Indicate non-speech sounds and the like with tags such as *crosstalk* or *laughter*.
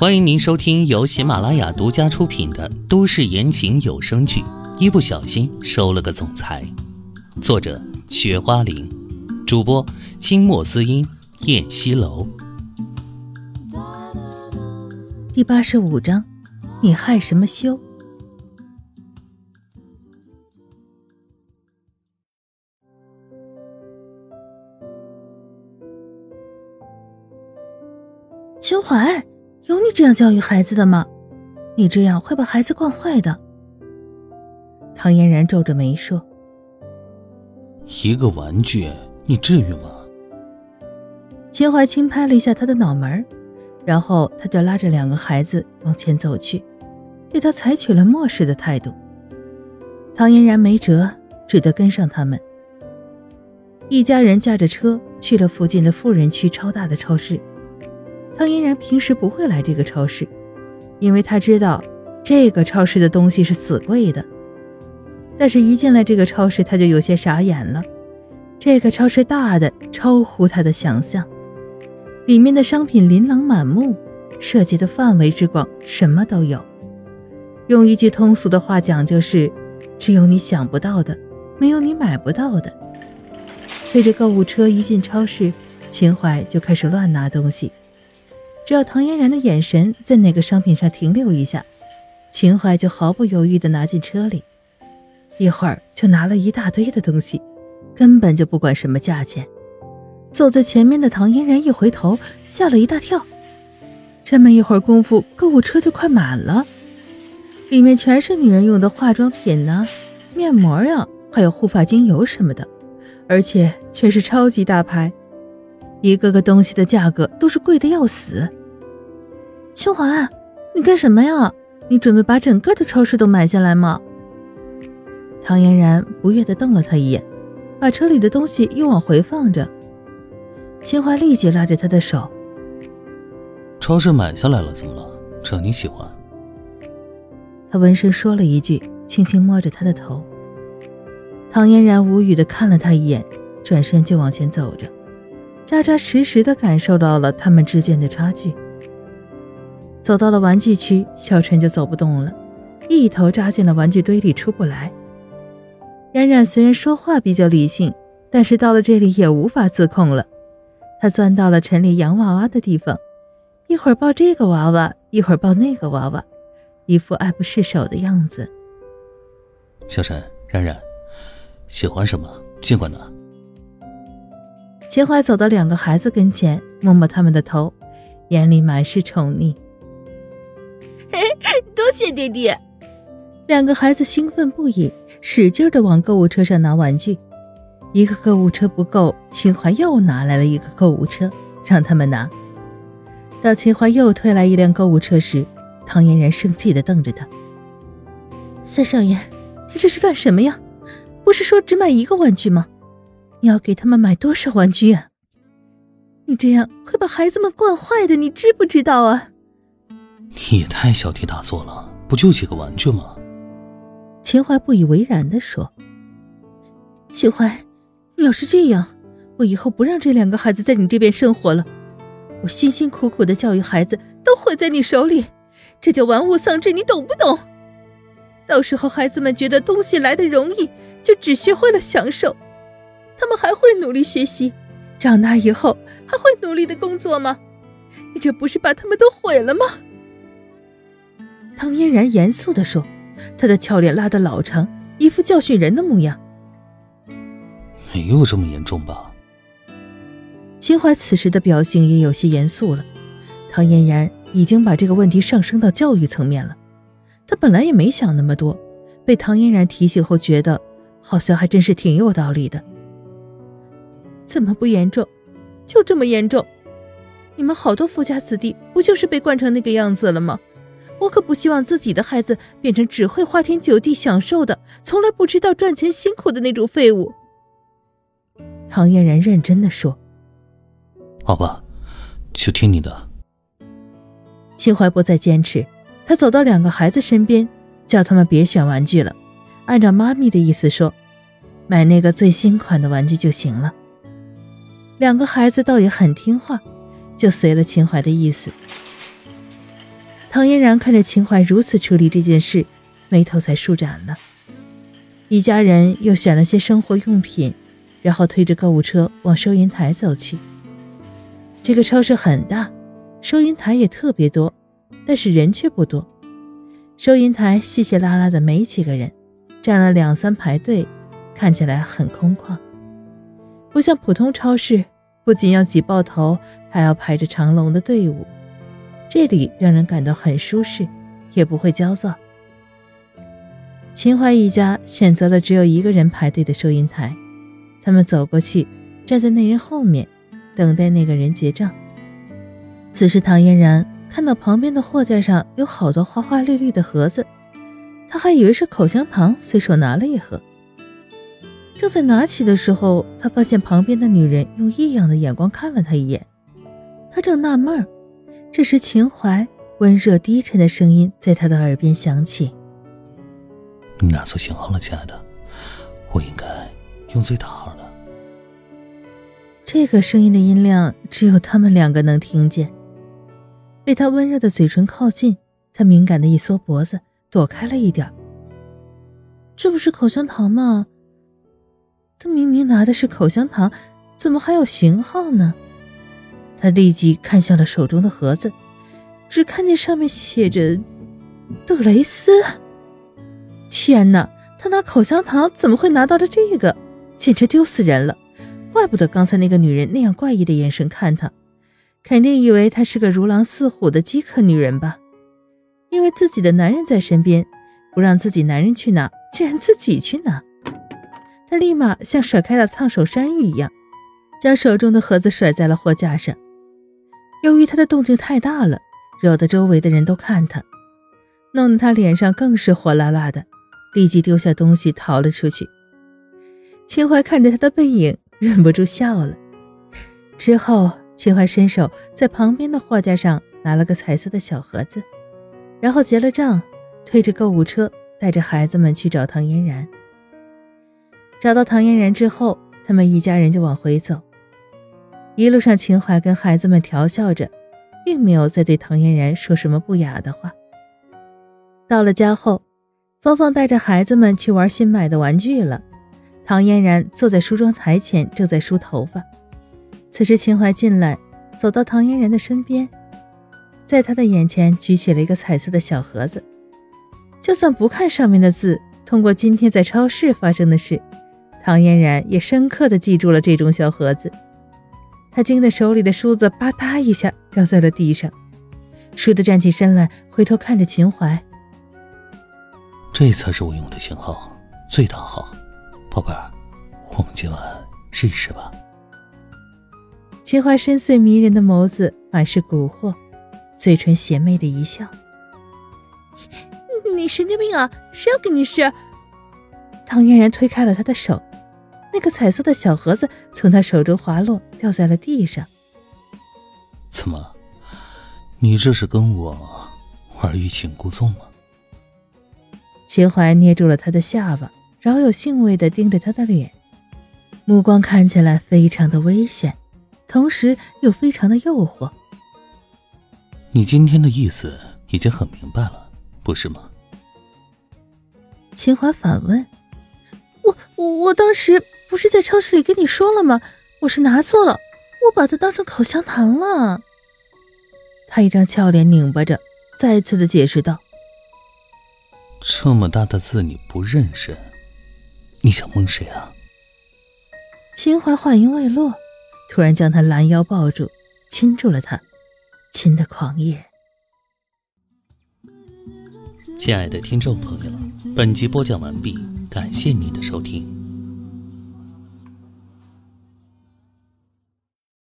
欢迎您收听由喜马拉雅独家出品的都市言情有声剧《一不小心收了个总裁》，作者：雪花玲，主播：清墨滋音、燕西楼。第八十五章，你害什么羞？秦淮。这样教育孩子的吗？你这样会把孩子惯坏的。唐嫣然皱着眉说：“一个玩具，你至于吗？”秦淮轻拍了一下他的脑门，然后他就拉着两个孩子往前走去，对他采取了漠视的态度。唐嫣然没辙，只得跟上他们。一家人驾着车去了附近的富人区超大的超市。唐嫣然平时不会来这个超市，因为她知道这个超市的东西是死贵的。但是，一进来这个超市，她就有些傻眼了。这个超市大的超乎她的想象，里面的商品琳琅满目，涉及的范围之广，什么都有。用一句通俗的话讲，就是只有你想不到的，没有你买不到的。推着购物车一进超市，秦淮就开始乱拿东西。只要唐嫣然的眼神在哪个商品上停留一下，秦淮就毫不犹豫地拿进车里，一会儿就拿了一大堆的东西，根本就不管什么价钱。走在前面的唐嫣然一回头，吓了一大跳。这么一会儿功夫，购物车就快满了，里面全是女人用的化妆品呢，面膜呀，还有护发精油什么的，而且全是超级大牌，一个个东西的价格都是贵的要死。秋华，你干什么呀？你准备把整个的超市都买下来吗？唐嫣然不悦地瞪了他一眼，把车里的东西又往回放着。秦淮立即拉着他的手：“超市买下来了，怎么了？这你喜欢？”他闻声说了一句，轻轻摸着他的头。唐嫣然无语地看了他一眼，转身就往前走着，扎扎实实地感受到了他们之间的差距。走到了玩具区，小陈就走不动了，一头扎进了玩具堆里出不来。冉冉虽然说话比较理性，但是到了这里也无法自控了。他钻到了陈列洋娃娃的地方，一会儿抱这个娃娃，一会儿抱那个娃娃，一副爱不释手的样子。小陈，冉冉，喜欢什么尽管拿。秦淮走到两个孩子跟前，摸摸他们的头，眼里满是宠溺。谢爹爹！两个孩子兴奋不已，使劲的往购物车上拿玩具。一个购物车不够，秦淮又拿来了一个购物车，让他们拿。到秦淮又推来一辆购物车时，唐嫣然生气的瞪着他：“三少爷，你这是干什么呀？不是说只买一个玩具吗？你要给他们买多少玩具啊？你这样会把孩子们惯坏的，你知不知道啊？”你也太小题大做了，不就几个玩具吗？秦淮不以为然地说：“秦淮，你要是这样，我以后不让这两个孩子在你这边生活了。我辛辛苦苦的教育孩子，都毁在你手里，这叫玩物丧志，你懂不懂？到时候孩子们觉得东西来的容易，就只学会了享受，他们还会努力学习，长大以后还会努力的工作吗？你这不是把他们都毁了吗？”唐嫣然严肃地说，她的俏脸拉得老长，一副教训人的模样。没有这么严重吧？秦淮此时的表情也有些严肃了。唐嫣然已经把这个问题上升到教育层面了。他本来也没想那么多，被唐嫣然提醒后，觉得好像还真是挺有道理的。怎么不严重？就这么严重？你们好多富家子弟不就是被惯成那个样子了吗？我可不希望自己的孩子变成只会花天酒地享受的，从来不知道赚钱辛苦的那种废物。唐嫣然认真的说：“好吧，就听你的。”秦淮不再坚持，他走到两个孩子身边，叫他们别选玩具了，按照妈咪的意思说，买那个最新款的玩具就行了。两个孩子倒也很听话，就随了秦淮的意思。唐嫣然看着秦淮如此处理这件事，眉头才舒展了。一家人又选了些生活用品，然后推着购物车往收银台走去。这个超市很大，收银台也特别多，但是人却不多。收银台稀稀拉拉的，没几个人，站了两三排队，看起来很空旷，不像普通超市，不仅要挤爆头，还要排着长龙的队伍。这里让人感到很舒适，也不会焦躁。秦淮一家选择了只有一个人排队的收银台，他们走过去，站在那人后面，等待那个人结账。此时，唐嫣然看到旁边的货架上有好多花花绿绿的盒子，他还以为是口香糖，随手拿了一盒。正在拿起的时候，他发现旁边的女人用异样的眼光看了他一眼，他正纳闷儿。这时，秦淮温热低沉的声音在他的耳边响起：“你拿错型号了，亲爱的，我应该用最大号的。”这个声音的音量只有他们两个能听见。被他温热的嘴唇靠近，他敏感的一缩脖子，躲开了一点。这不是口香糖吗？他明明拿的是口香糖，怎么还有型号呢？他立即看向了手中的盒子，只看见上面写着“德雷斯”。天哪！他拿口香糖怎么会拿到了这个？简直丢死人了！怪不得刚才那个女人那样怪异的眼神看他，肯定以为她是个如狼似虎的饥渴女人吧？因为自己的男人在身边，不让自己男人去拿，竟然自己去拿。他立马像甩开了烫手山芋一样，将手中的盒子甩在了货架上。由于他的动静太大了，惹得周围的人都看他，弄得他脸上更是火辣辣的，立即丢下东西逃了出去。秦淮看着他的背影，忍不住笑了。之后，秦淮伸手在旁边的货架上拿了个彩色的小盒子，然后结了账，推着购物车，带着孩子们去找唐嫣然。找到唐嫣然之后，他们一家人就往回走。一路上，秦淮跟孩子们调笑着，并没有再对唐嫣然说什么不雅的话。到了家后，芳芳带着孩子们去玩新买的玩具了。唐嫣然坐在梳妆台前，正在梳头发。此时，秦淮进来，走到唐嫣然的身边，在她的眼前举起了一个彩色的小盒子。就算不看上面的字，通过今天在超市发生的事，唐嫣然也深刻的记住了这种小盒子。他惊得手里的梳子吧嗒一下掉在了地上，倏地站起身来，回头看着秦淮：“这才是我用的型号，最大号。宝贝儿，我们今晚试一试吧。”秦淮深邃迷人的眸子满是蛊惑，嘴唇邪魅的一笑：“ *laughs* 你神经病啊！谁要跟你试？”唐嫣然推开了他的手。那个彩色的小盒子从他手中滑落，掉在了地上。怎么，你这是跟我玩欲擒故纵吗？秦淮捏住了他的下巴，饶有兴味的盯着他的脸，目光看起来非常的危险，同时又非常的诱惑。你今天的意思已经很明白了，不是吗？秦淮反问：“我我我当时。”不是在超市里跟你说了吗？我是拿错了，我把它当成口香糖了。他一张俏脸拧巴着，再次的解释道：“这么大的字你不认识，你想蒙谁啊？”秦淮话音未落，突然将他拦腰抱住，亲住了他，亲的狂野。亲爱的听众朋友，本集播讲完毕，感谢您的收听。